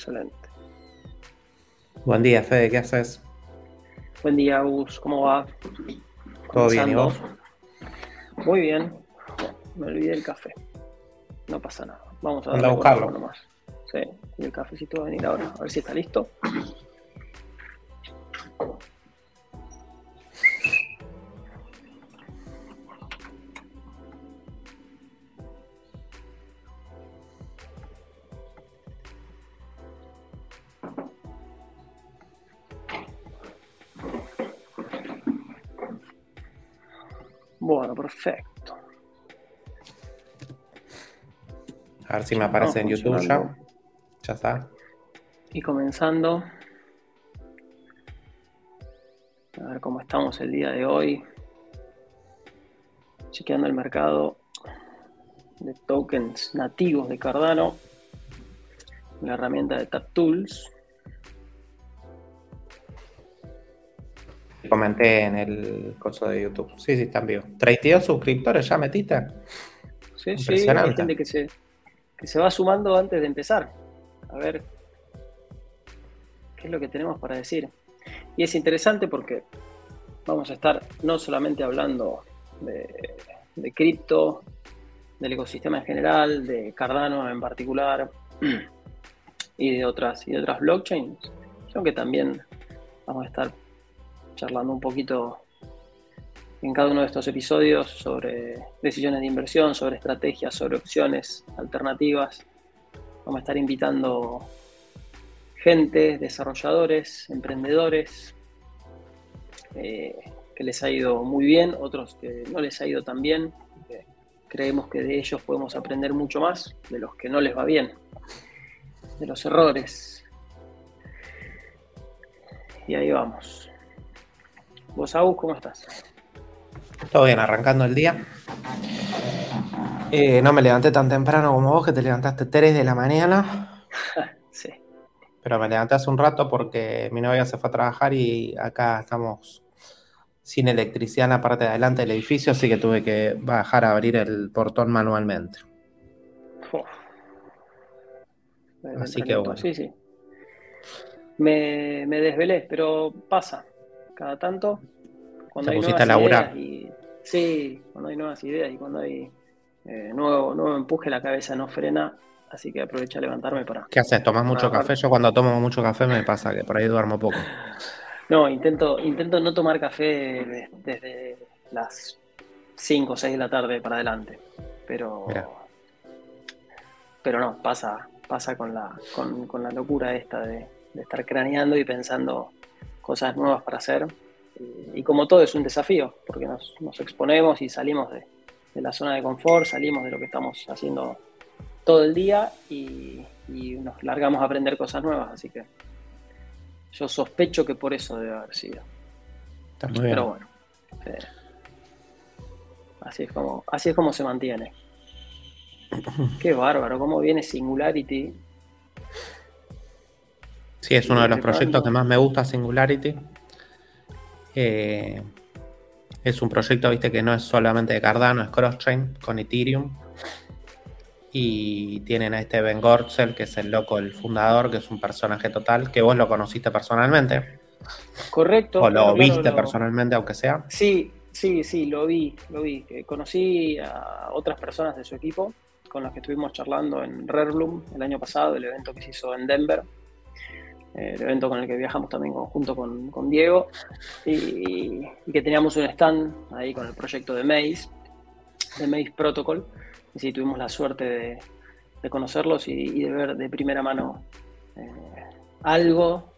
Excelente. Buen día, Fede, ¿qué haces? Buen día, Gus, ¿cómo va? ¿Todo bien, y vos? Muy bien. Me olvidé el café. No pasa nada. Vamos a, a buscarlo. Nomás. Sí, y el cafecito va a venir ahora. A ver si está listo. A ver si me aparece en YouTube ya. Ya está. Y comenzando. A ver cómo estamos el día de hoy. Chequeando el mercado de tokens nativos de Cardano. La herramienta de TapTools. Comenté en el coso de YouTube. Sí, sí, están vivos. 32 suscriptores ya metiste. Sí, sí, Impresionante. hay gente que se, que se va sumando antes de empezar. A ver qué es lo que tenemos para decir. Y es interesante porque vamos a estar no solamente hablando de, cripto, del ecosistema en general, de Cardano en particular y de otras, y de otras blockchains, sino que también vamos a estar charlando un poquito en cada uno de estos episodios sobre decisiones de inversión, sobre estrategias, sobre opciones alternativas. Vamos a estar invitando gente, desarrolladores, emprendedores, eh, que les ha ido muy bien, otros que no les ha ido tan bien. creemos que de ellos podemos aprender mucho más de los que no les va bien, de los errores. Y ahí vamos. Vos, Agus, ¿cómo estás? Todo bien, arrancando el día. Eh, no me levanté tan temprano como vos, que te levantaste 3 de la mañana. Sí. Pero me levanté hace un rato porque mi novia se fue a trabajar y acá estamos sin electricidad en la parte de adelante del edificio, así que tuve que bajar a abrir el portón manualmente. Así que bueno. Sí, sí. Me, me desvelé, pero pasa. Cada tanto. Cuando Te hay pusiste nuevas a laburar. ideas y- sí, cuando hay nuevas ideas y cuando hay eh, nuevo, nuevo empuje, la cabeza no frena. Así que aprovecho a levantarme para. ¿Qué haces? ¿Tomás mucho café? Yo cuando tomo mucho café me pasa que por ahí duermo poco. No, intento, intento no tomar café de- desde las 5 o 6 de la tarde para adelante. Pero. Mirá. Pero no, pasa, pasa con la, con, con la locura esta de, de estar craneando y pensando cosas nuevas para hacer. Y, y como todo es un desafío, porque nos, nos exponemos y salimos de, de la zona de confort, salimos de lo que estamos haciendo todo el día y, y nos largamos a aprender cosas nuevas. Así que yo sospecho que por eso debe haber sido. Está muy bien. Pero bueno. eh, así es como, así es como se mantiene. Qué bárbaro, cómo viene Singularity. Sí, es uno de los proyectos que más me gusta, Singularity. Eh, es un proyecto, viste, que no es solamente de Cardano, es cross-chain con Ethereum. Y tienen a este Ben Gortzel, que es el loco, el fundador, que es un personaje total, que vos lo conociste personalmente, Correcto. o lo claro, claro, viste lo- personalmente, aunque sea. Sí, sí, sí, lo vi, lo vi. Eh, Conocí a otras personas de su equipo con las que estuvimos charlando en Rare Bloom el año pasado, el evento que se hizo en Denver. Eh, el evento con el que viajamos también junto con, con Diego. Y, y que teníamos un stand ahí con el proyecto de Maze, de Maze Protocol. Y sí, tuvimos la suerte de, de conocerlos y, y de ver de primera mano eh, algo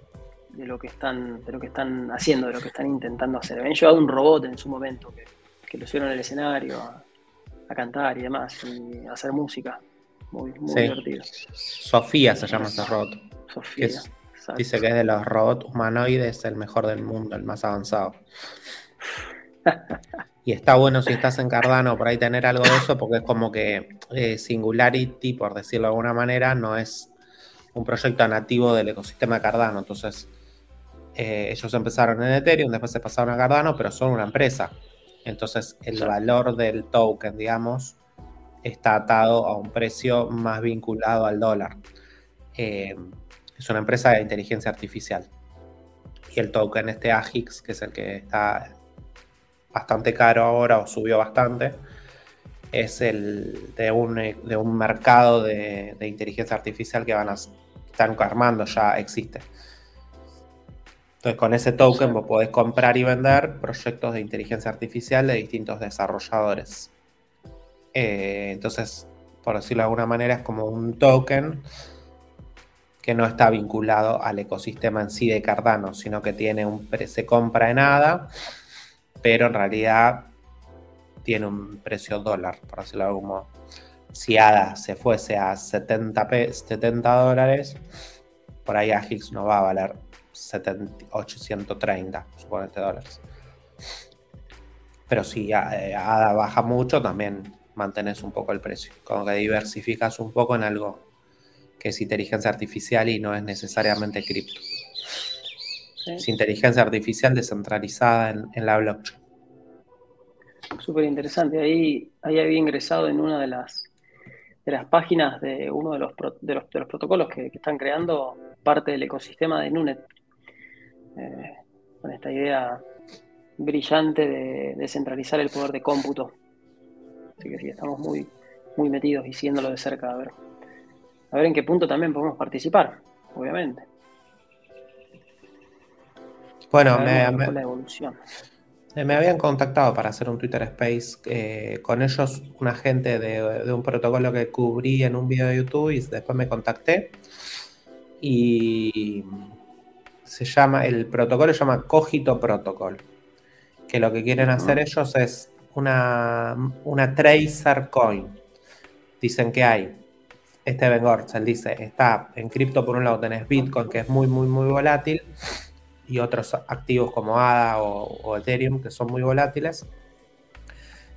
de lo que están de lo que están haciendo, de lo que están intentando hacer. Habían llevado un robot en su momento que, que lo hicieron en el escenario a, a cantar y demás, y a hacer música. Muy, muy Sí. divertido. Sofía se llama ese robot. Sofía. Es- exacto. Dice que es de los robots humanoides el mejor del mundo, el más avanzado. Y está bueno si estás en Cardano por ahí tener algo de eso, porque es como que eh, Singularity, por decirlo de alguna manera, no es un proyecto nativo del ecosistema de Cardano. Entonces, eh, ellos empezaron en Ethereum, después se pasaron a Cardano, pero son una empresa. Entonces, el Sí. valor del token, digamos, está atado a un precio más vinculado al dólar. Eh, es una empresa de inteligencia artificial. Y el token este AGIX, que es el que está bastante caro ahora o subió bastante, es el de un, de un mercado de, inteligencia artificial que van a están armando, ya existe. Entonces con ese token vos podés comprar y vender proyectos de inteligencia artificial de distintos desarrolladores. Eh, entonces, por decirlo de alguna manera, es como un token que no está vinculado al ecosistema en sí de Cardano, sino que tiene un se compra en ADA, pero en realidad tiene un precio dólar, por decirlo de algún modo. Si ADA se fuese a 70, 70 dólares, por ahí AGIX no va a valer 830, suponete dólares. Pero si ADA baja mucho, también mantenés un poco el precio. Como que diversificas un poco en algo que es inteligencia artificial y no es necesariamente cripto. Es inteligencia artificial descentralizada en, la blockchain. Súper interesante. Ahí, ahí había ingresado en una de las, de las páginas de uno de los, de los, protocolos que, están creando parte del ecosistema de Nunet. Eh, con esta idea brillante de descentralizar el poder de cómputo. Así que sí, estamos muy, muy metidos y siguiéndolo de cerca a ver a ver en qué punto también podemos participar, obviamente. Bueno, me, me, habían contactado para hacer un Twitter Space eh, con ellos, un agente de, un protocolo que cubrí en un video de YouTube y después me contacté. Y se llama, el protocolo se llama Cogito Protocol. Que lo que quieren hacer ellos es una, una tracer coin. Dicen que hay este Ben Gortzel dice, está en cripto por un lado tenés Bitcoin que es muy, muy, muy volátil y otros activos como ADA o, Ethereum que son muy volátiles.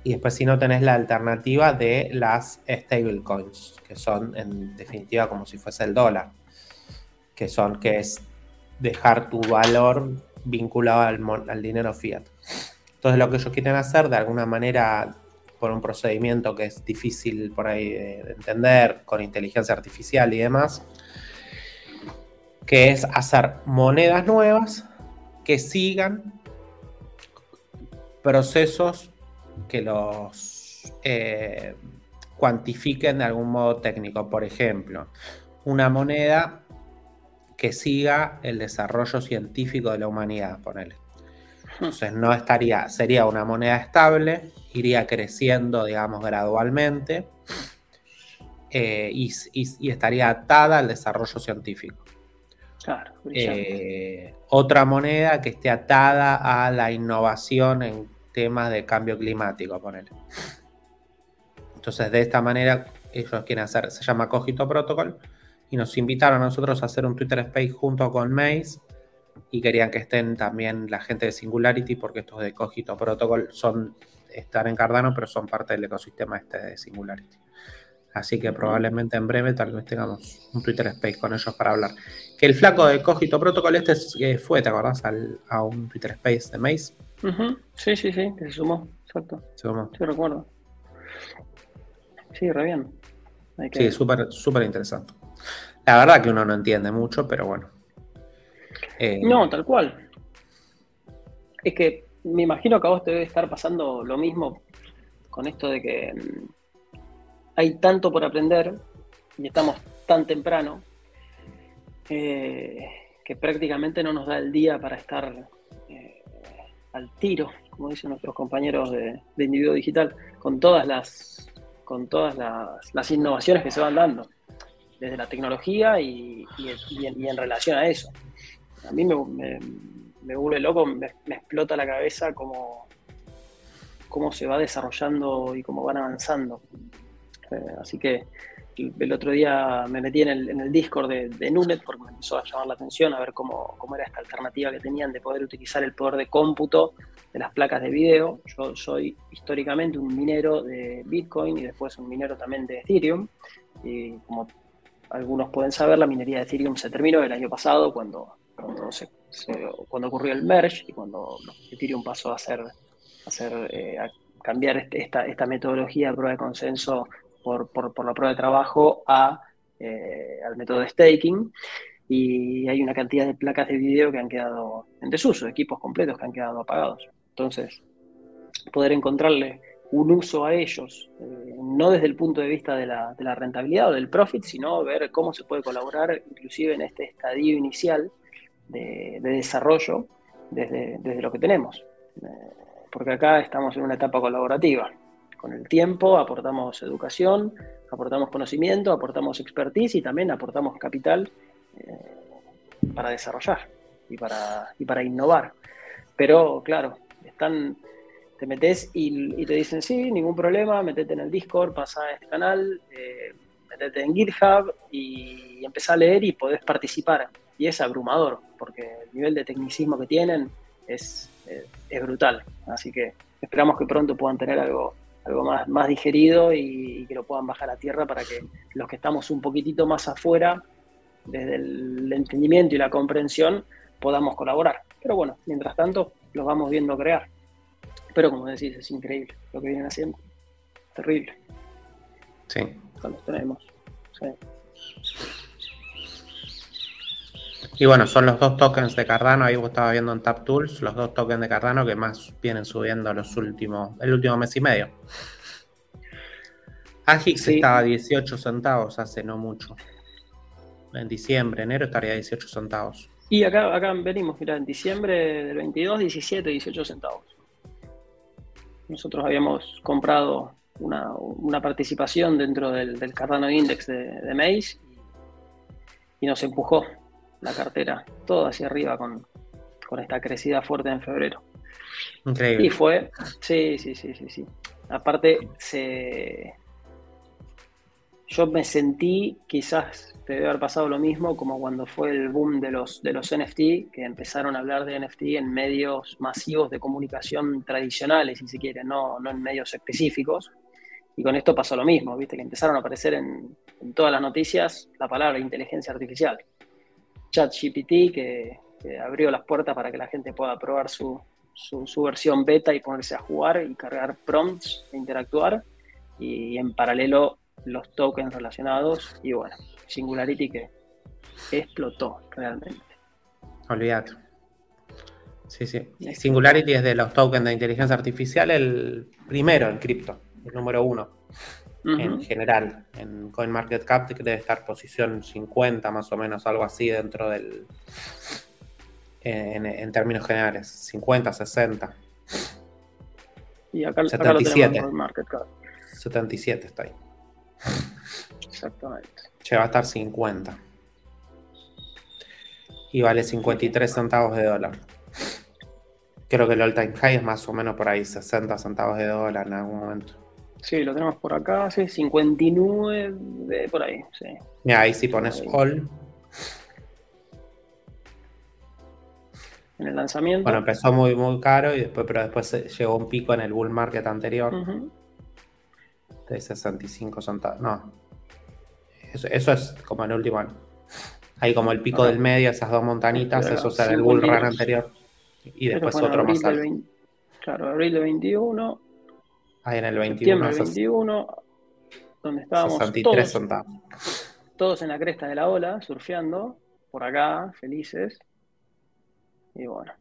Y después si no tenés la alternativa de las stablecoins, que son en definitiva como si fuese el dólar, que son, que es dejar tu valor vinculado al, al dinero fiat. Entonces lo que ellos quieren hacer de alguna manera por un procedimiento que es difícil por ahí de entender, con inteligencia artificial y demás, que es hacer monedas nuevas que sigan procesos que los eh, cuantifiquen de algún modo técnico. Por ejemplo, una moneda que siga el desarrollo científico de la humanidad, ponele. Entonces no estaría, sería una moneda estable, iría creciendo, digamos, gradualmente eh, y, estaría atada al desarrollo científico. Claro, eh, otra moneda que esté atada a la innovación en temas de cambio climático, poner. Entonces, de esta manera, ellos quieren hacer, se llama Cogito Protocol, y nos invitaron a nosotros a hacer un Twitter Space junto con Maze y querían que estén también la gente de Singularity porque estos de Cogito Protocol son están en Cardano pero son parte del ecosistema este de Singularity. Así que probablemente en breve tal vez tengamos un Twitter Space con ellos para hablar. Que el flaco de Cogito Protocol este eh, fue, ¿te acordás? a un Twitter Space de Maze. Sí, sí, sí, que se sumó, exacto. Se sumó. Sí, recuerdo. Sí, re bien. Sí, súper súper interesante. La verdad que uno no entiende mucho, pero bueno. Eh, no, tal cual. Es que me imagino que a vos te debe estar pasando lo mismo con esto de que mm, hay tanto por aprender y estamos tan temprano eh, que prácticamente no nos da el día para estar eh, al tiro, como dicen nuestros compañeros de, individuo digital, con todas las con todas las, innovaciones que se van dando, desde la tecnología y en relación a eso a mí me, vuelve loco, me, explota la cabeza cómo, cómo se va desarrollando y cómo van avanzando. Eh, así que el, otro día me metí en el, Discord de, Nunet porque me empezó a llamar la atención a ver cómo, era esta alternativa que tenían de poder utilizar el poder de cómputo de las placas de video. Yo soy históricamente un minero de Bitcoin y después un minero también de Ethereum. Y como algunos pueden saber, la minería de Ethereum se terminó el año pasado cuando cuando, cuando ocurrió el merge y cuando Ethereum pasó a hacer, a, hacer, eh, a cambiar este, esta, esta, metodología de prueba de consenso por, por, la prueba de trabajo a, eh, al método de staking. y hay una cantidad de placas de video que han quedado en desuso, equipos completos que han quedado apagados. Entonces, poder encontrarle un uso a ellos, eh, no desde el punto de vista de la, rentabilidad o del profit, sino ver cómo se puede colaborar inclusive en este estadio inicial de, desarrollo desde, lo que tenemos. Eh, porque acá estamos en una etapa colaborativa. Con el tiempo aportamos educación, aportamos conocimiento, aportamos expertise y también aportamos capital eh, para desarrollar y para, y para innovar. Pero claro, están te metes y, te dicen, sí, ningún problema, metete en el Discord, pasa a este canal, eh, metete en GitHub y, empezá a leer y podés participar. Y es abrumador, porque el nivel de tecnicismo que tienen es, es, brutal. Así que esperamos que pronto puedan tener algo, algo más, más digerido y, que lo puedan bajar a tierra para que los que estamos un poquitito más afuera, desde el entendimiento y la comprensión, podamos colaborar. Pero bueno, mientras tanto, los vamos viendo crear. Pero como decís, es increíble lo que vienen haciendo. Terrible. Sí. Cuando tenemos. Sí. Y bueno, son los dos tokens de Cardano, ahí vos estaba viendo en TapTools, los dos tokens de Cardano que más vienen subiendo los últimos, el último mes y medio. Agix estaba a 18 centavos hace no mucho. En diciembre, enero estaría a 18 centavos. Y acá, acá venimos, mira, en diciembre del 22, 17, 18 centavos. Nosotros habíamos comprado una, participación dentro del, Cardano Index de, de Maze y, nos empujó la cartera todo hacia arriba con, esta crecida fuerte en febrero. Increíble. Y fue, sí, sí, sí, sí, sí. Aparte, se, yo me sentí quizás te debe haber pasado lo mismo como cuando fue el boom de los, de los NFT, que empezaron a hablar de NFT en medios masivos de comunicación tradicionales, si se quiere, no, no en medios específicos. Y con esto pasó lo mismo, ¿viste? Que empezaron a aparecer en, todas las noticias la palabra inteligencia artificial. ChatGPT, que, que abrió las puertas para que la gente pueda probar su, su, su, versión beta y ponerse a jugar y cargar prompts e interactuar. Y en paralelo los tokens relacionados. Y bueno, Singularity que explotó realmente. Olvídate. Sí, sí. Singularity es de los tokens de inteligencia artificial el primero en cripto, el número uno. En general, en CoinMarketCap debe estar posición 50 más o menos, algo así dentro del... En, términos generales, 50, 60. Y acá, 77. 77 está ahí. Exactamente va a estar 50. Y vale 53 centavos de dólar. Creo que el all time high es más o menos por ahí, 60 centavos de dólar en algún momento. Sí, lo tenemos por acá, sí, 59 por ahí, sí. Mira, ahí si pones all. En el lanzamiento. Bueno, empezó muy, muy caro y después, pero después llegó un pico en el bull market anterior. De 65 centavos. No, eso, es como el último año. Hay como el pico del medio, esas dos montanitas, eso es el bull run anterior. Y después otro más alto. claro, abril del 21. Ahí en el 21. 21, donde estábamos 63 todos, todos en la cresta de la ola, surfeando, por acá, felices. Y bueno.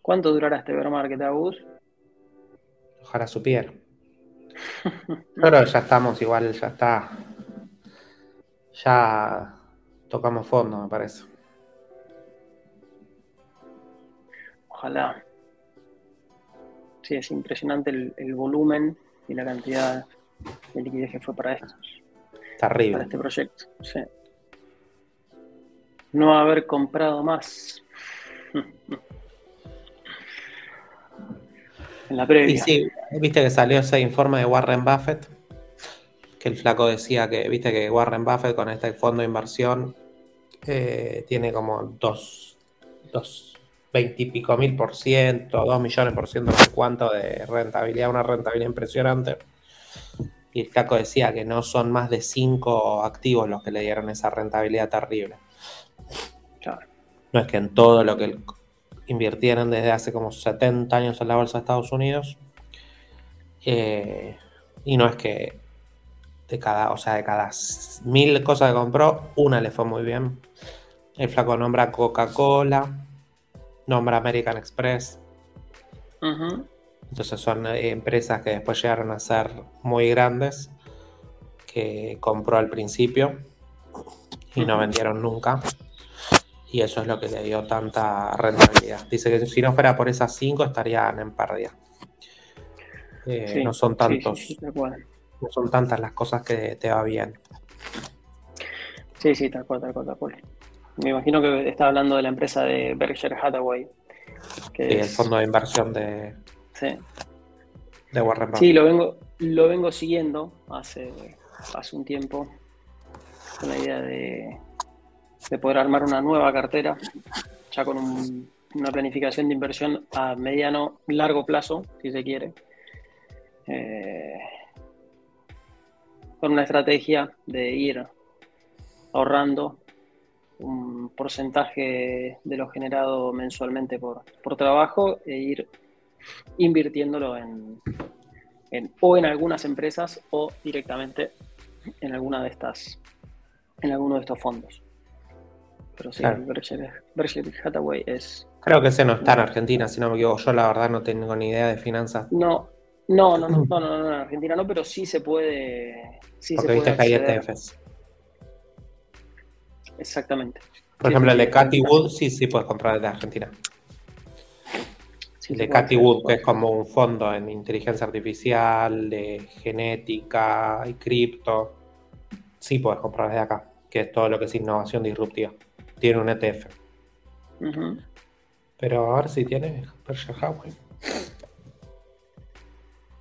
¿Cuánto durará este market, Agus? Ojalá supiera. Pero ya estamos igual, ya está. Ya tocamos fondo, me parece. Ojalá. Sí, es impresionante el, volumen y la cantidad de liquidez que fue para estos. Terrible. Para este proyecto, sí. No haber comprado más. en la previa. Y sí, viste que salió ese informe de Warren Buffett, que el flaco decía que, viste que Warren Buffett con este fondo de inversión eh, tiene como dos, dos, veintipico mil por ciento, dos millones por ciento, no sé cuánto de rentabilidad, una rentabilidad impresionante. Y el flaco decía que no son más de cinco activos los que le dieron esa rentabilidad terrible. No es que en todo lo que invirtieron desde hace como 70 años en la bolsa de Estados Unidos. Eh, y no es que de cada, o sea, de cada mil cosas que compró, una le fue muy bien. El flaco nombra Coca-Cola, nombra American Express. Entonces son eh, empresas que después llegaron a ser muy grandes, que compró al principio y no vendieron nunca. Y eso es lo que le dio tanta rentabilidad. Dice que si no fuera por esas cinco estarían en pérdida. Eh, no son tantos. no son tantas las cosas que te va bien. Sí, sí, tal cual, tal cual, tal cual. Me imagino que está hablando de la empresa de Berkshire Hathaway. Que sí, el fondo de inversión de, sí. de Warren Buffett. Sí, lo vengo, lo vengo siguiendo hace, hace un tiempo con la idea de, de poder armar una nueva cartera, ya con una planificación de inversión a mediano, largo plazo, si se quiere. Eh, con una estrategia de ir ahorrando un porcentaje de lo generado mensualmente por, trabajo e ir invirtiéndolo en, o en algunas empresas o directamente en alguna de estas en alguno de estos fondos. Pero sí, Berkshire, Hathaway es. Creo que ese no está en Argentina, si no me equivoco. Yo la verdad no tengo ni idea de finanzas. No, no, no, no, no, no, no, en Argentina no, pero sí se puede. Sí Porque viste que hay ETFs. Exactamente. Por ejemplo, el de Cathy Wood sí, sí puedes comprar de Argentina. el de Cathy Wood, que es como un fondo en inteligencia artificial, de genética y cripto, sí puedes comprar desde acá, que es todo lo que es innovación disruptiva. Tiene un ETF. Pero a ver si tiene Berkshire Hathaway.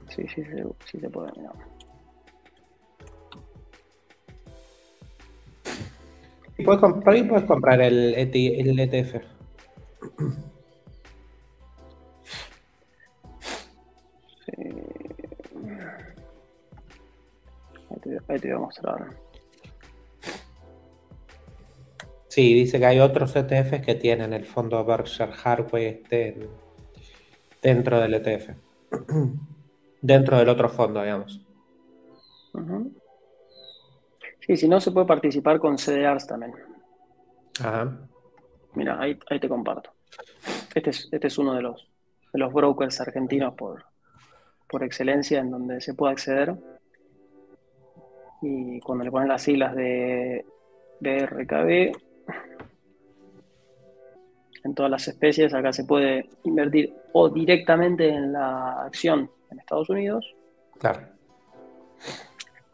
Sí, sí, sí, sí se puede mirar. Puedes, comprar, puedes comprar el, el ETF. Ahí te, voy a mostrar. Sí, dice que hay otros ETFs que tienen el fondo Berkshire Hathaway este dentro del ETF. dentro del otro fondo, digamos. Sí, si no, se puede participar con CDRs también. Ajá. Mira, ahí, te comparto. Este es, este es uno de los, de los brokers argentinos por, por excelencia en donde se puede acceder. Y cuando le ponen las siglas de BRKB, en todas las especies, acá se puede invertir o directamente en la acción en Estados Unidos. Claro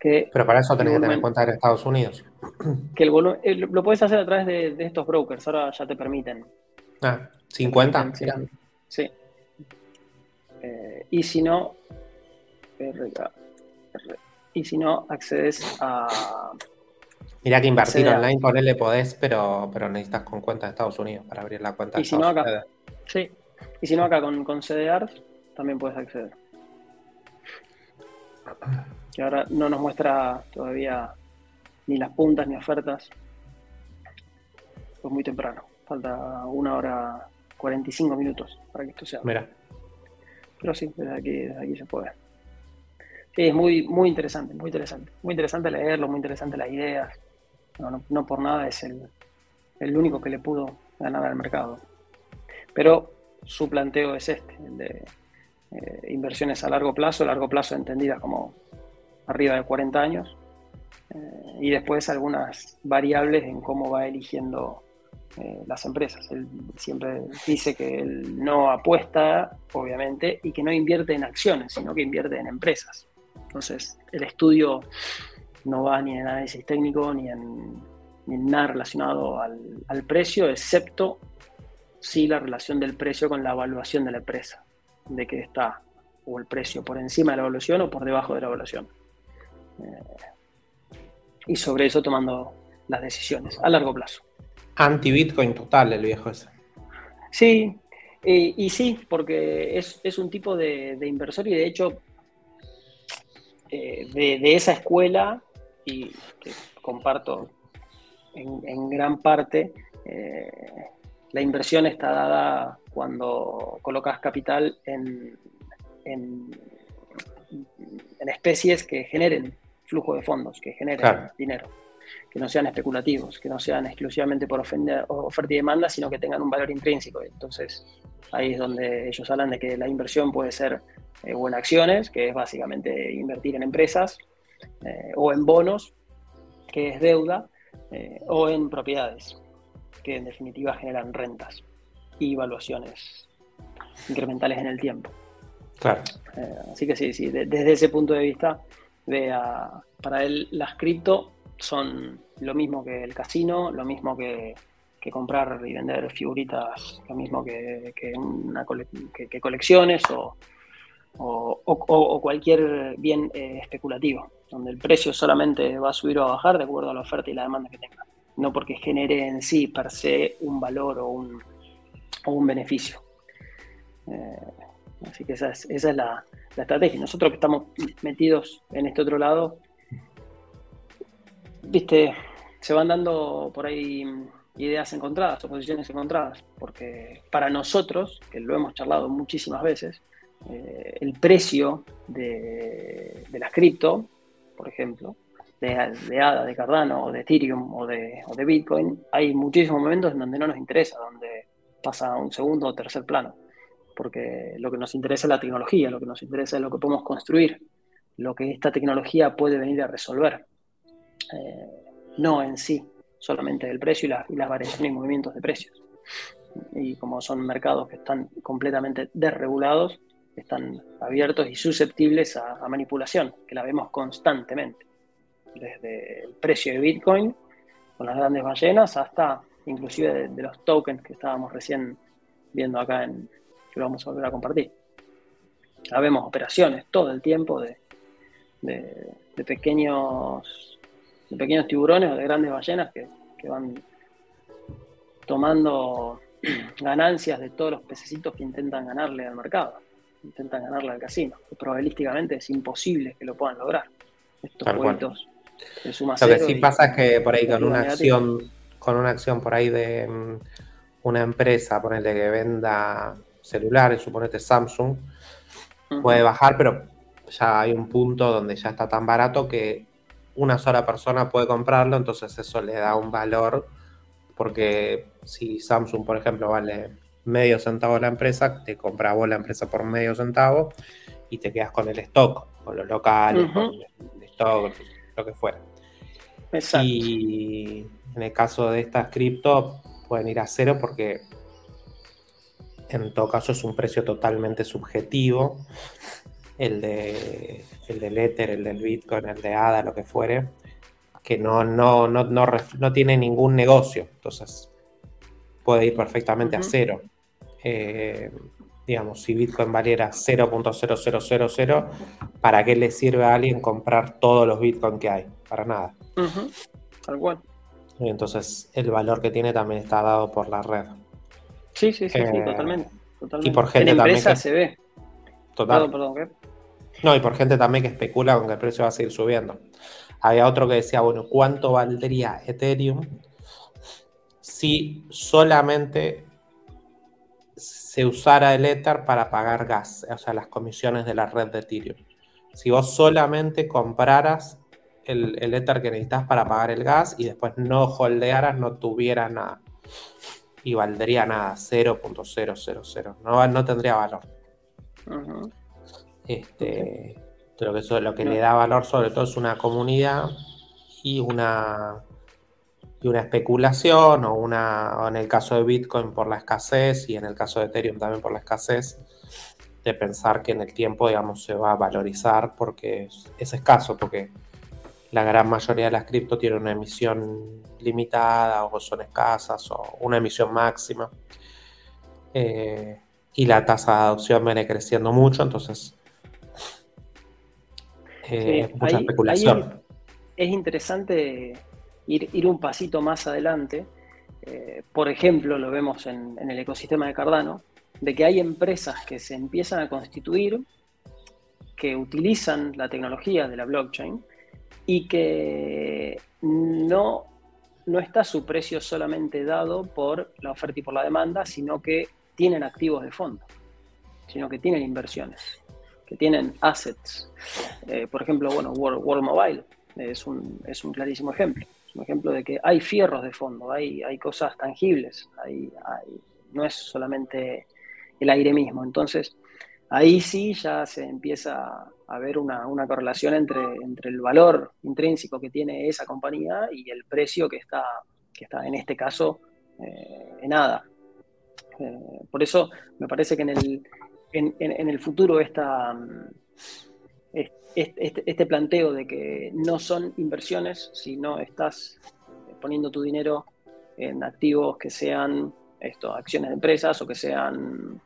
pero para eso tenés que tener en cuenta en Estados Unidos. Que el volumen, eh, lo puedes hacer a través de, estos brokers, ahora ya te permiten. Ah, 50. sí. Eh, y si no, y si no, accedes a. Mira que invertir online con él le podés, pero, pero necesitas con cuenta de Estados Unidos para abrir la cuenta. Y si no acá, sí. Y si no acá con, con CDR también puedes acceder que ahora no nos muestra todavía ni las puntas ni ofertas. Pues muy temprano, falta una hora 45 minutos para que esto sea. Mira. Pero sí, desde aquí, desde aquí se puede. Sí, es muy, muy interesante, muy interesante. Muy interesante leerlo, muy interesante las ideas. No, por nada es el, el único que le pudo ganar al mercado. Pero su planteo es este, el de eh, inversiones a largo plazo, largo plazo entendidas como arriba de 40 años, eh, y después algunas variables en cómo va eligiendo eh, las empresas. Él siempre dice que él no apuesta, obviamente, y que no invierte en acciones, sino que invierte en empresas. Entonces, el estudio no va ni en análisis técnico ni en, nada relacionado al, al, precio, excepto si la relación del precio con la evaluación de la empresa, de que está o el precio por encima de la evaluación o por debajo de la evaluación y sobre eso tomando las decisiones a largo plazo. Anti-Bitcoin total el viejo ese. Sí, y sí, porque es, un tipo de, inversor y de hecho eh, de, esa escuela, y que comparto en, gran parte, eh, la inversión está dada cuando colocas capital en, en, en especies que generen flujo de fondos, que generen dinero, que no sean especulativos, que no sean exclusivamente por oferta y demanda, sino que tengan un valor intrínseco. Entonces, ahí es donde ellos hablan de que la inversión puede ser eh, o en acciones, que es básicamente invertir en empresas, eh, o en bonos, que es deuda, eh, o en propiedades, que en definitiva generan rentas y valuaciones incrementales en el tiempo. Claro. Eh, así que sí, sí, desde ese punto de vista, para él las cripto son lo mismo que el casino, lo mismo que, comprar y vender figuritas, lo mismo que, una que, colecciones o, o, cualquier bien eh, especulativo, donde el precio solamente va a subir o a bajar de acuerdo a la oferta y la demanda que tenga, no porque genere en sí per se un valor o un, o un beneficio. Eh, así que esa es, esa es la, estrategia. Nosotros que estamos metidos en este otro lado, viste, se van dando por ahí ideas encontradas o posiciones encontradas, porque para nosotros, que lo hemos charlado muchísimas veces, eh, el precio de, las cripto, por ejemplo, de, de, ADA, de Cardano, o de Ethereum o de, o de Bitcoin, hay muchísimos momentos en donde no nos interesa, donde pasa a un segundo o tercer plano, porque lo que nos interesa es la tecnología, lo que nos interesa es lo que podemos construir, lo que esta tecnología puede venir a resolver, eh, no en sí, solamente el precio y, las variaciones y movimientos de precios. Y como son mercados que están completamente desregulados, están abiertos y susceptibles a, manipulación, que la vemos constantemente, desde el precio de Bitcoin con las grandes ballenas hasta inclusive de, los tokens que estábamos recién viendo acá en que lo vamos a volver a compartir. vemos operaciones todo el tiempo de, de, pequeños de pequeños tiburones o de grandes ballenas que, que van tomando ganancias de todos los pececitos que intentan ganarle al mercado, intentan ganarle al casino. probabilísticamente es imposible que lo puedan lograr. Estos jueguitos de suma Lo que sí pasa es que por ahí con una acción con una acción por ahí de mm, una empresa, ponete que venda celulares, suponete Samsung, puede bajar, pero ya hay un punto donde ya está tan barato que una sola persona puede comprarlo, entonces eso le da un valor, porque si Samsung, por ejemplo, vale medio centavo la empresa, te compra vos la empresa por medio centavo y te quedas con el stock, con los locales, con el stock, lo que fuera. Exacto. Y en el caso de estas cripto, pueden ir a cero porque en todo caso es un precio totalmente subjetivo. El, de, el del Ether, el del Bitcoin, el de ADA, lo que fuere, que no, no, no, no, tiene ningún negocio. Entonces puede ir perfectamente a cero. Eh, digamos, si Bitcoin valiera 0.0000, ¿para qué le sirve a alguien comprar todos los Bitcoin que hay? Para nada. Tal cual. Y entonces el valor que tiene también está dado por la red. Sí, sí, sí, eh, totalmente, Y por gente en también. Que, se ve. Total. Perdón, perdón, No, y por gente también que especula con que el precio va a seguir subiendo. Había otro que decía, bueno, ¿cuánto valdría Ethereum si solamente se usara el Ether para pagar gas, o sea, las comisiones de la red de Ethereum? Si vos solamente compraras el, el Ether que necesitas para pagar el gas y después no holdearas, no tuvieras nada. Y valdría nada, 0.000. No, no tendría valor. Este, Pero que eso lo que le da valor sobre todo es una comunidad y una y una especulación o una o en el caso de Bitcoin por la escasez y en el caso de Ethereum también por la escasez de pensar que en el tiempo digamos se va a valorizar porque es escaso porque la gran mayoría de las cripto tiene una emisión limitada o son escasas o una emisión máxima. Eh, y la tasa de adopción viene creciendo mucho, entonces eh, mucha especulación. es interesante ir, un pasito más adelante. Eh, por ejemplo, lo vemos en, en el ecosistema de Cardano, de que hay empresas que se empiezan a constituir, que utilizan la tecnología de la blockchain y que no, no está su precio solamente dado por la oferta y por la demanda, sino que tienen activos de fondo, sino que tienen inversiones, que tienen assets. Eh, por ejemplo, bueno, World, Mobile es un, es un clarísimo ejemplo. Es un ejemplo de que hay fierros de fondo, hay, hay cosas tangibles, hay, no es solamente el aire mismo. Entonces, ahí sí ya se empieza a ver una, correlación entre, entre, el valor intrínseco que tiene esa compañía y el precio que está, que está en este caso, eh, en nada. Eh, por eso me parece que en el, en, el futuro esta, este, este, planteo de que no son inversiones, sino estás poniendo tu dinero en activos que sean esto, acciones de empresas o que sean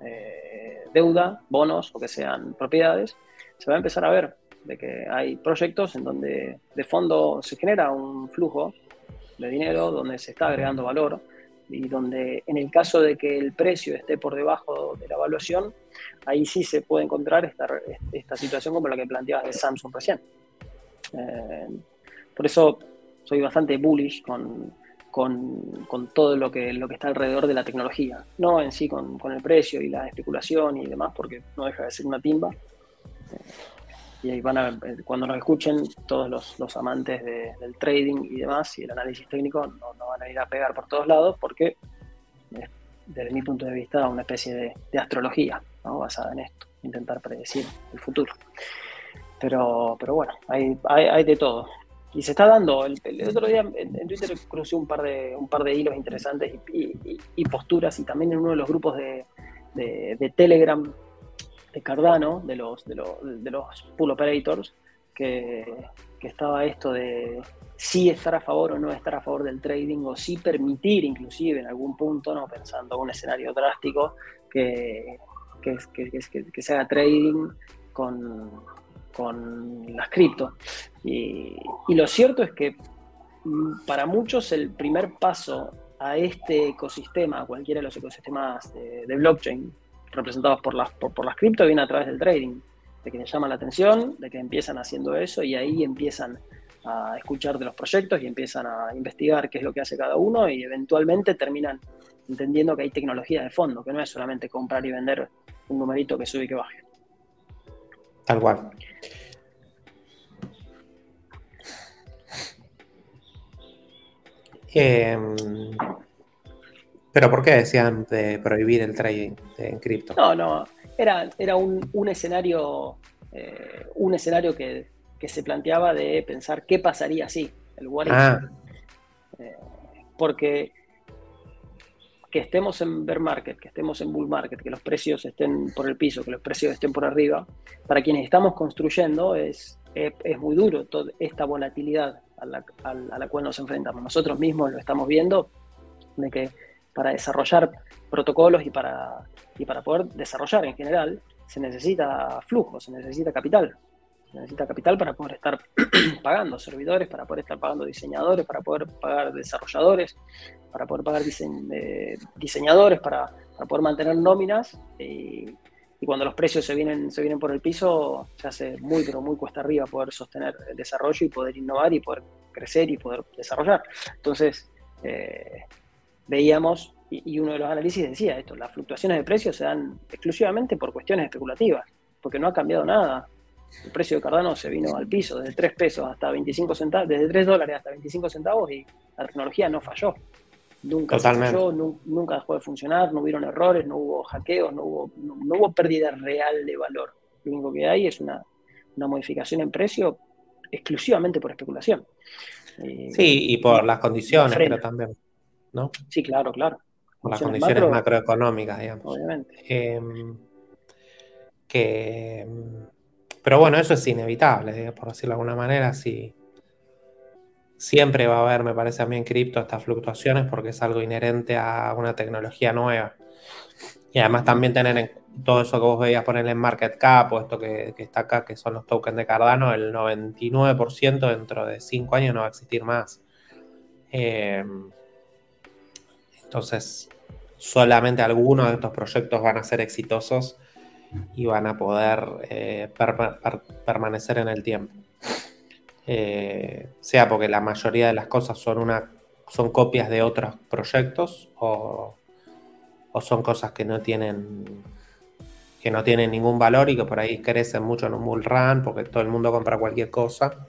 eh, deuda, bonos o que sean propiedades, se va a empezar a ver de que hay proyectos en donde de fondo se genera un flujo de dinero, donde se está agregando valor y donde en el caso de que el precio esté por debajo de la evaluación, ahí sí se puede encontrar esta, esta situación como la que planteabas de Samsung recién. Eh, por eso soy bastante bullish con, con, con, todo lo que, lo que está alrededor de la tecnología, no en sí con, con, el precio y la especulación y demás, porque no deja de ser una timba. Y ahí van a, eh, cuando nos escuchen todos los, los amantes del trading y demás y el análisis técnico no, no, van a ir a pegar por todos lados porque es, desde mi punto de vista una especie de, de astrología ¿no? basada en esto, intentar predecir el futuro. Pero, pero bueno, hay, hay de todo. Y se está dando, el, otro día en, Twitter crucé un par de, un par de hilos interesantes y, posturas y también en uno de los grupos de, de, Telegram de Cardano, de los, de los, pool operators, que, estaba esto de si estar a favor o no estar a favor del trading, o si permitir inclusive en algún punto, no pensando en un escenario drástico, que, que, se haga trading con, con las cripto. Y, lo cierto es que mm, para muchos el primer paso a este ecosistema, a cualquiera de los ecosistemas de, blockchain, representados por las, por, las cripto viene a través del trading, de que les llama la atención, de que empiezan haciendo eso y ahí empiezan a escuchar de los proyectos y empiezan a investigar qué es lo que hace cada uno y eventualmente terminan entendiendo que hay tecnología de fondo, que no es solamente comprar y vender un numerito que sube y que baje. Tal cual. Eh, ¿Pero por qué decían de prohibir el trading en cripto? No, no, era, era un, escenario, eh, un escenario que, se planteaba de pensar qué pasaría si el ah. eh, porque que estemos en bear market, que estemos en bull market, que los precios estén por el piso, que los precios estén por arriba, para quienes estamos construyendo es, es, muy duro toda esta volatilidad a la, a la cual nos enfrentamos. Nosotros mismos lo estamos viendo, de que para desarrollar protocolos y para, y para poder desarrollar en general, se necesita flujo, se necesita capital. Necesita capital para poder estar pagando servidores, para poder estar pagando diseñadores, para poder pagar desarrolladores, para poder pagar eh, diseñadores, para, poder mantener nóminas. Y, cuando los precios se vienen, se vienen por el piso, se hace muy, pero muy cuesta arriba poder sostener el desarrollo y poder innovar y poder crecer y poder desarrollar. Entonces, eh, veíamos, y, uno de los análisis decía esto, las fluctuaciones de precios se dan exclusivamente por cuestiones especulativas, porque no ha cambiado nada. El precio de Cardano se vino al piso, desde 3 pesos hasta 25 centavos, desde 3 dólares hasta 25 centavos y la tecnología no falló. Nunca falló, nunca dejó de funcionar, no hubieron errores, no hubo hackeos, no hubo, no, hubo pérdida real de valor. Lo único que hay es una, una modificación en precio exclusivamente por especulación. Sí, y por las condiciones, pero también. Sí, claro, claro. Por las condiciones macroeconómicas, digamos. Obviamente. Em, que, pero bueno, eso es inevitable, por decirlo de alguna manera. Sí, siempre va a haber, me parece a mí en cripto, estas fluctuaciones porque es algo inherente a una tecnología nueva. Y además también tener en todo eso que vos veías poner en market cap o esto que, está acá, que son los tokens de Cardano, el 99% dentro de 5 años no va a existir más. Eh, entonces, solamente algunos de estos proyectos van a ser exitosos y van a poder eh, permanecer en el tiempo. Eh, sea porque la mayoría de las cosas son, una, son copias de otros proyectos o, son cosas que no tienen que no tienen ningún valor y que por ahí crecen mucho en un bull run porque todo el mundo compra cualquier cosa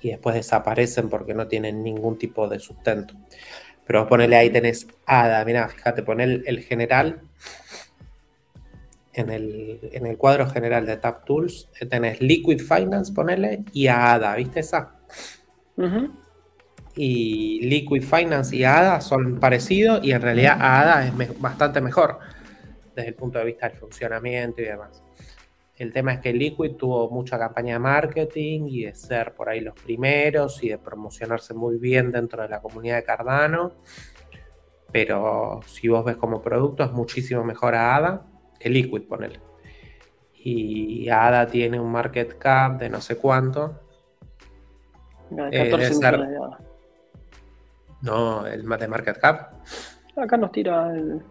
y después desaparecen porque no tienen ningún tipo de sustento. Pero ponele ahí tenés ADA, mira, fíjate, pon el, general. En el, cuadro general de Tap Tools eh, tenés Liquid Finance, ponele, y ADA, ¿viste esa? Y Liquid Finance y ADA son parecidos y en realidad ADA es bastante mejor desde el punto de vista del funcionamiento y demás. El tema es que Liquid tuvo mucha campaña de marketing y de ser por ahí los primeros y de promocionarse muy bien dentro de la comunidad de Cardano. Pero si vos ves como producto es muchísimo mejor a ADA que Liquid, ponele. Y ADA tiene un market cap de no sé cuánto. Eh, no, el de market cap. Acá nos tira el,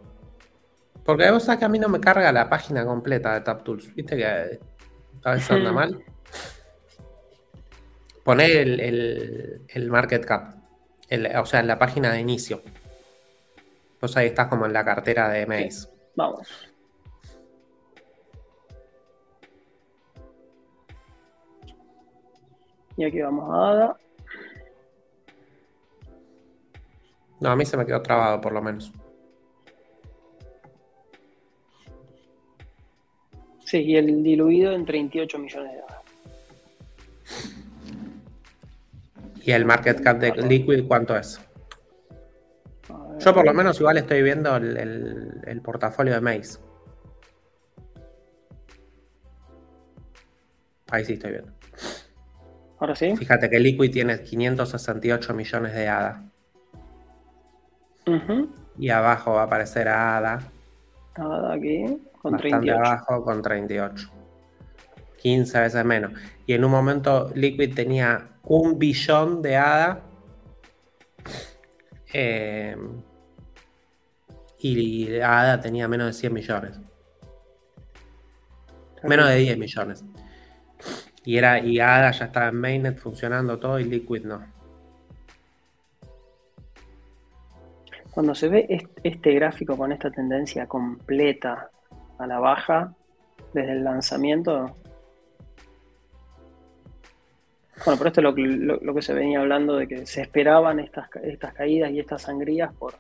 porque vos sabés que a mí no me carga la página completa de TapTools. ¿Viste que a veces anda mal? Poné el, market cap. o sea, en la página de inicio. Vos ahí estás como en la cartera de Maze. Vamos. Y aquí vamos a ADA. No, a mí se me quedó trabado por lo menos. Sí, y el diluido en 38 millones de dólares. ¿Y el market cap de Liquid cuánto es? Yo por lo menos igual estoy viendo el, portafolio de Maze. Ahí sí estoy viendo. Ahora sí. Fíjate que Liquid tiene 568 millones de ADA. Y abajo va a aparecer ADA. ADA aquí. Con Bastante abajo con 38. 15 veces menos. Y en un momento Liquid tenía un billón de ADA. Eh, y ADA tenía menos de 100 millones. Menos de 10 millones. Y, era, y ADA ya estaba en mainnet funcionando todo y Liquid no. Cuando se ve este gráfico con esta tendencia completa a la baja desde el lanzamiento. Bueno, pero esto es lo, que se venía hablando de que se esperaban estas, estas caídas y estas sangrías por,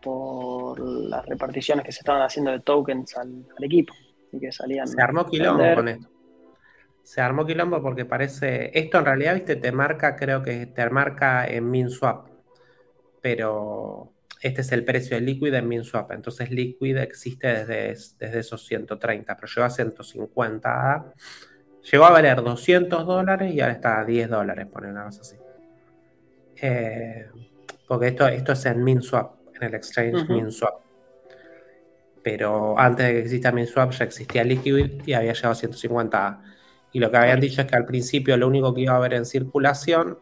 por las reparticiones que se estaban haciendo de tokens al, equipo y que salían. Se armó quilombo con esto. Se armó quilombo porque parece. Esto en realidad, viste, te marca, creo que te marca en MinSwap. Pero este es el precio de Liquid en MinSwap. Entonces Liquid existe desde, desde esos 130, pero llegó a 150. Llegó a valer 200 dólares y ahora está a 10 dólares, poner una cosa así. Eh, porque esto, esto es en MinSwap, en el exchange MinSwap. Pero antes de que exista MinSwap ya existía Liquid y había llegado a 150. Y lo que habían dicho es que al principio lo único que iba a haber en circulación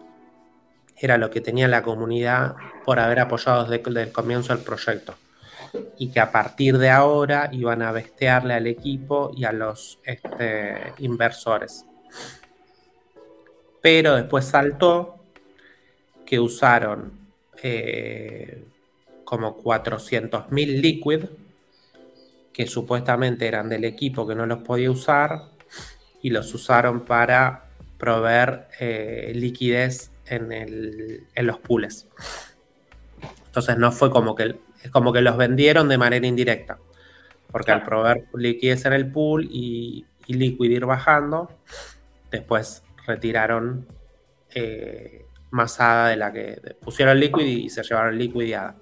era lo que tenía la comunidad por haber apoyado desde, el comienzo del proyecto. Y que a partir de ahora iban a bestearle al equipo y a los este, inversores. Pero después saltó que usaron eh, como 400.000 liquid que supuestamente eran del equipo que no los podía usar y los usaron para proveer eh, liquidez en, los pools. Entonces no fue como que, es como que los vendieron de manera indirecta. Porque al proveer liquidez en el pool y, y liquid ir bajando, después retiraron eh, masada de la que pusieron liquid y se llevaron liquidiada.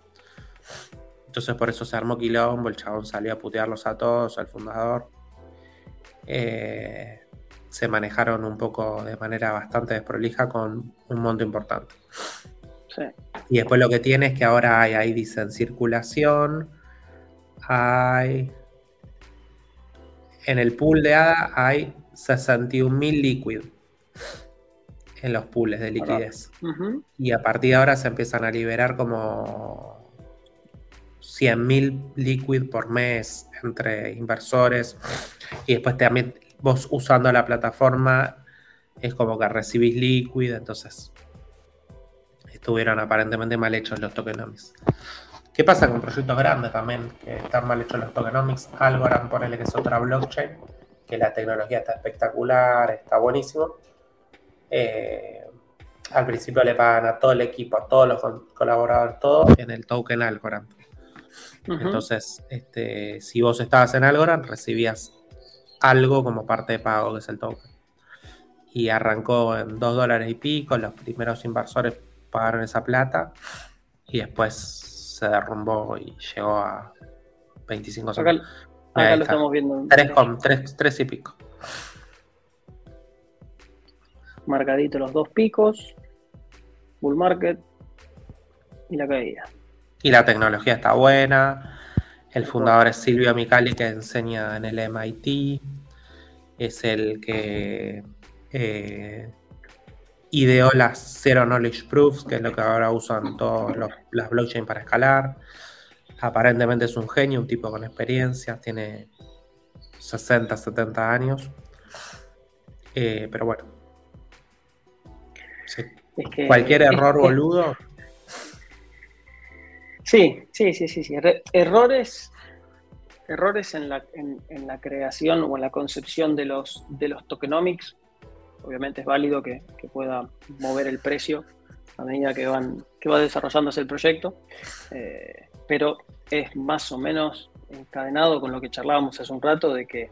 Entonces por eso se armó quilombo, el chabón salió a putearlos a todos, al fundador. Eh, se manejaron un poco de manera bastante desprolija con un monto importante. Y después lo que tiene es que ahora hay, ahí dicen circulación, hay... En el pool de ADA hay 61.000 liquid en los pools de liquidez. Y a partir de ahora se empiezan a liberar como 100.000 liquid por mes entre inversores. Y después también vos usando la plataforma es como que recibís Liquid, entonces estuvieron aparentemente mal hechos los tokenomics. ¿Qué pasa con proyectos grandes también que están mal hechos los tokenomics? Algorand, ponele que es otra blockchain, que la tecnología está espectacular, está buenísimo, eh, al principio le pagan a todo el equipo, a todos los colaboradores, todo en el token Algorand. Entonces, este, si vos estabas en Algorand, recibías algo como parte de pago, que es el token. Y arrancó en 2 dólares y pico, los primeros inversores pagaron esa plata y después se derrumbó y llegó a 25 centavos. Acá, lo estamos viendo. 3, y pico. Marcadito los dos picos, bull market y la caída. Y la tecnología está buena. El fundador es Silvio Micali, que enseña en el MIT. Es el que eh, ideó las Zero Knowledge Proofs, que es lo que ahora usan todas las blockchain para escalar. Aparentemente es un genio, un tipo con experiencia, tiene 60, 70 años. Eh, pero bueno. Cualquier error boludo. Sí, sí, sí, sí, sí. errores, errores en la, en, la, creación o en la concepción de los, de los tokenomics obviamente es válido que, pueda mover el precio a medida que, van, que va desarrollándose el proyecto, eh, pero es más o menos encadenado con lo que charlábamos hace un rato de que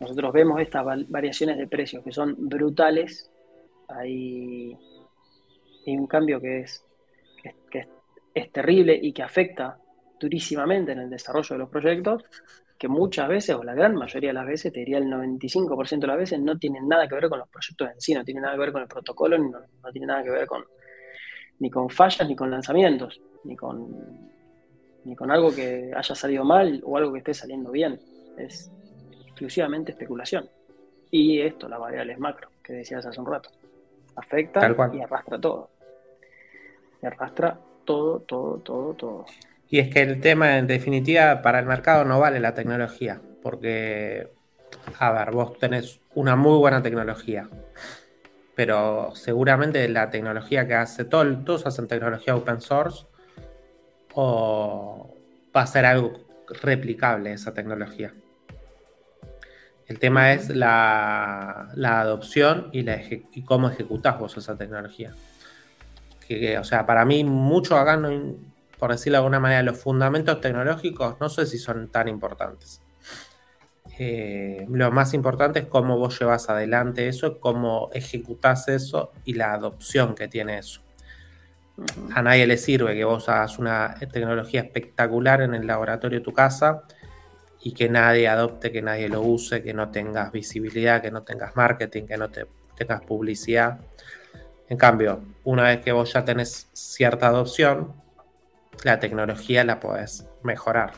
nosotros vemos estas variaciones de precios que son brutales, hay, un cambio que es, que es terrible y que afecta durísimamente en el desarrollo de los proyectos, que muchas veces, o la gran mayoría de las veces, te diría el 95% de las veces, no tienen nada que ver con los proyectos en sí, no tienen nada que ver con el protocolo, ni no, tiene nada que ver con ni con fallas, ni con lanzamientos, ni con, ni con algo que haya salido mal o algo que esté saliendo bien. Es exclusivamente especulación. Y esto, las variables macro, que decías hace un rato, afecta y arrastra todo. Y arrastra todo, todo, todo, todo. Y es que el tema, en definitiva, para el mercado no vale la tecnología, porque, a ver, vos tenés una muy buena tecnología, pero seguramente la tecnología que hace, todo, todos hacen tecnología open source, o va a ser algo replicable esa tecnología. El tema es la, adopción y, la y cómo ejecutás vos esa tecnología. Que, o sea, para mí mucho acá no, por decirlo de alguna manera, los fundamentos tecnológicos no sé si son tan importantes. Eh, lo más importante es cómo vos llevas adelante eso, cómo ejecutás eso y la adopción que tiene eso. A nadie le sirve que vos hagas una tecnología espectacular en el laboratorio de tu casa y que nadie adopte, que nadie lo use, que no tengas visibilidad, que no tengas marketing, que no te, tengas publicidad. En cambio, una vez que vos ya tenés cierta adopción, la tecnología la puedes mejorar.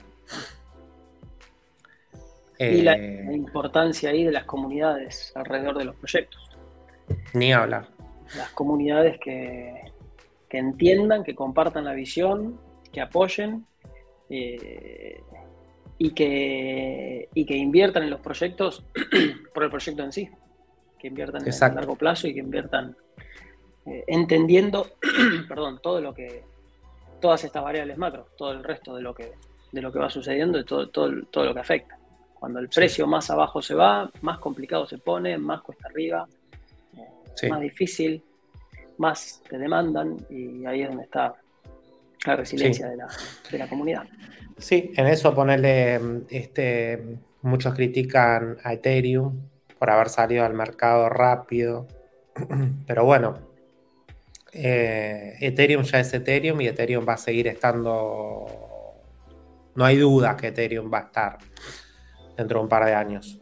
Y la, eh, importancia ahí de las comunidades alrededor de los proyectos. Ni hablar. Las comunidades que, entiendan, que compartan la visión, que apoyen eh, y, que, y que inviertan en los proyectos por el proyecto en sí. Que inviertan en a largo plazo y que inviertan eh, entendiendo perdón, todo lo que todas estas variables macro, todo el resto de lo que, de lo que va sucediendo y todo, todo, todo lo que afecta. Cuando el precio más abajo se va, más complicado se pone, más cuesta arriba, más difícil, más te demandan y ahí es donde está la resiliencia de, la, de, la, comunidad. Sí, en eso ponerle, este, muchos critican a Ethereum por haber salido al mercado rápido, pero bueno, eh, Ethereum ya es Ethereum y Ethereum va a seguir estando. No hay duda que Ethereum va a estar dentro de un par de años.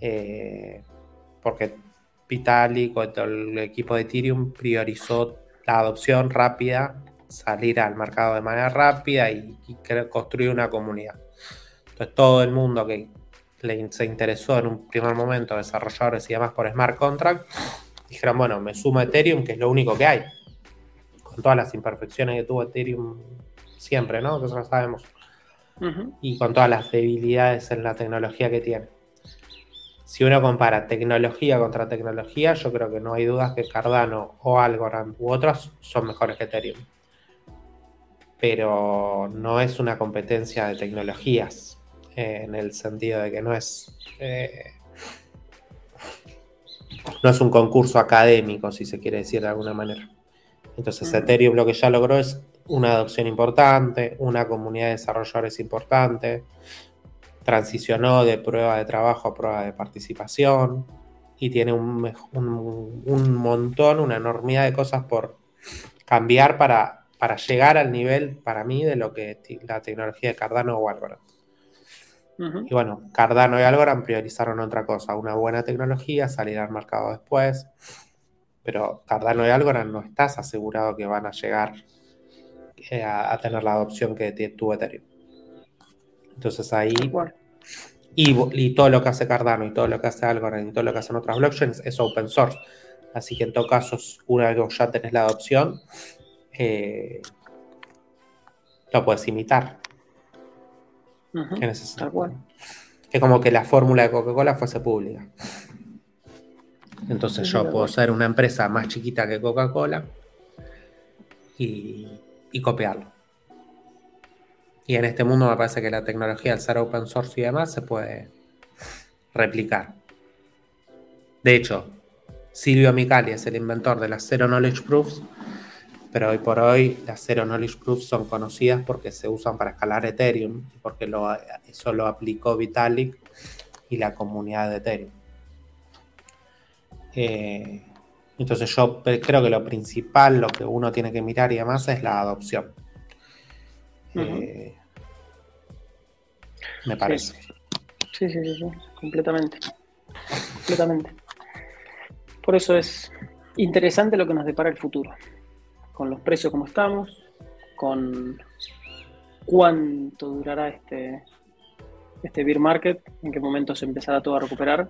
Eh, porque Vitalik o el equipo de Ethereum priorizó la adopción rápida, salir al mercado de manera rápida y, construir una comunidad. Entonces todo el mundo que se interesó en un primer momento, desarrolladores y demás por smart contract, dijeron, bueno, me sumo a Ethereum, que es lo único que hay. Con todas las imperfecciones que tuvo Ethereum siempre, ¿no? Que lo sabemos. Y con todas las debilidades en la tecnología que tiene. Si uno compara tecnología contra tecnología, yo creo que no hay dudas que Cardano o Algorand u otros son mejores que Ethereum. Pero no es una competencia de tecnologías, eh, en el sentido de que no es... Eh, no es un concurso académico, si se quiere decir de alguna manera. Entonces, Ethereum lo que ya logró es una adopción importante, una comunidad de desarrolladores importante, transicionó de prueba de trabajo a prueba de participación y tiene un, un, montón, una enormidad de cosas por cambiar para, para, llegar al nivel, para mí, de lo que la tecnología de Cardano o Algorand. Y bueno, Cardano y Algorand priorizaron otra cosa, una buena tecnología, salir al mercado después, pero Cardano y Algorand no estás asegurado que van a llegar eh, a, tener la adopción que tuvo Ethereum. Entonces ahí. Y, y, todo lo que hace Cardano y todo lo que hace Algorand y todo lo que hacen otras blockchains es open source. Así que en todo caso, una vez que ya tenés la adopción, eh, lo puedes imitar. En ese sentido. Es como que la fórmula de Coca-Cola fuese pública. Entonces yo puedo ser una empresa más chiquita que Coca-Cola y, y copiarlo. Y en este mundo me parece que la tecnología, al ser open source y demás, se puede replicar. De hecho, Silvio Micali es el inventor de las Zero Knowledge Proofs, pero hoy por hoy las Zero Knowledge Proofs son conocidas porque se usan para escalar Ethereum, porque lo, eso lo aplicó Vitalik y la comunidad de Ethereum. Eh, entonces yo creo que lo principal, lo que uno tiene que mirar y demás es la adopción. Eh, me parece. Sí. sí, sí, sí, completamente. Completamente. Por eso es interesante lo que nos depara el futuro. Con los precios como estamos, con cuánto durará este, este beer market, en qué momento se empezará todo a recuperar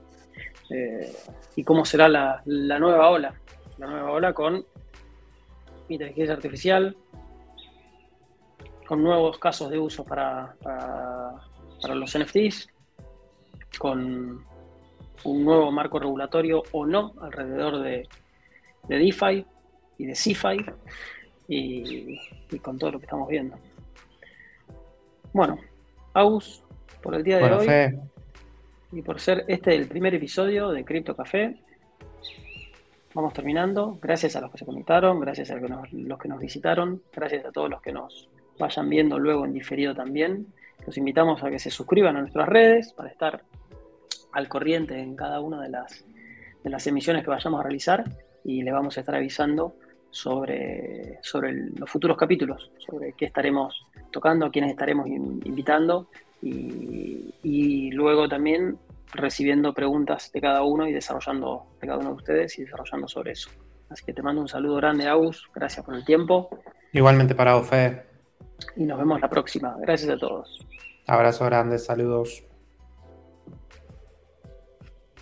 eh, y cómo será la, la, nueva ola. La nueva ola con inteligencia artificial, con nuevos casos de uso para, para, los NFTs, con un nuevo marco regulatorio o no alrededor de, de DeFi y de CeFi y, y, con todo lo que estamos viendo. Bueno, Aus, por el día de hoy y por ser este el primer episodio de Crypto Café, vamos terminando. Gracias a los que se conectaron, gracias a los que nos visitaron, gracias a todos los que nos vayan viendo luego en diferido también. Los invitamos a que se suscriban a nuestras redes para estar al corriente en cada una de las, de las emisiones que vayamos a realizar y les vamos a estar avisando sobre, sobre los futuros capítulos, sobre qué estaremos tocando, a quiénes estaremos invitando y, y, luego también recibiendo preguntas de cada uno y desarrollando de cada uno de ustedes y desarrollando sobre eso. Así que te mando un saludo grande, Agus. Gracias por el tiempo. Igualmente para vos, y nos vemos la próxima. Gracias a todos. Abrazo grande, saludos.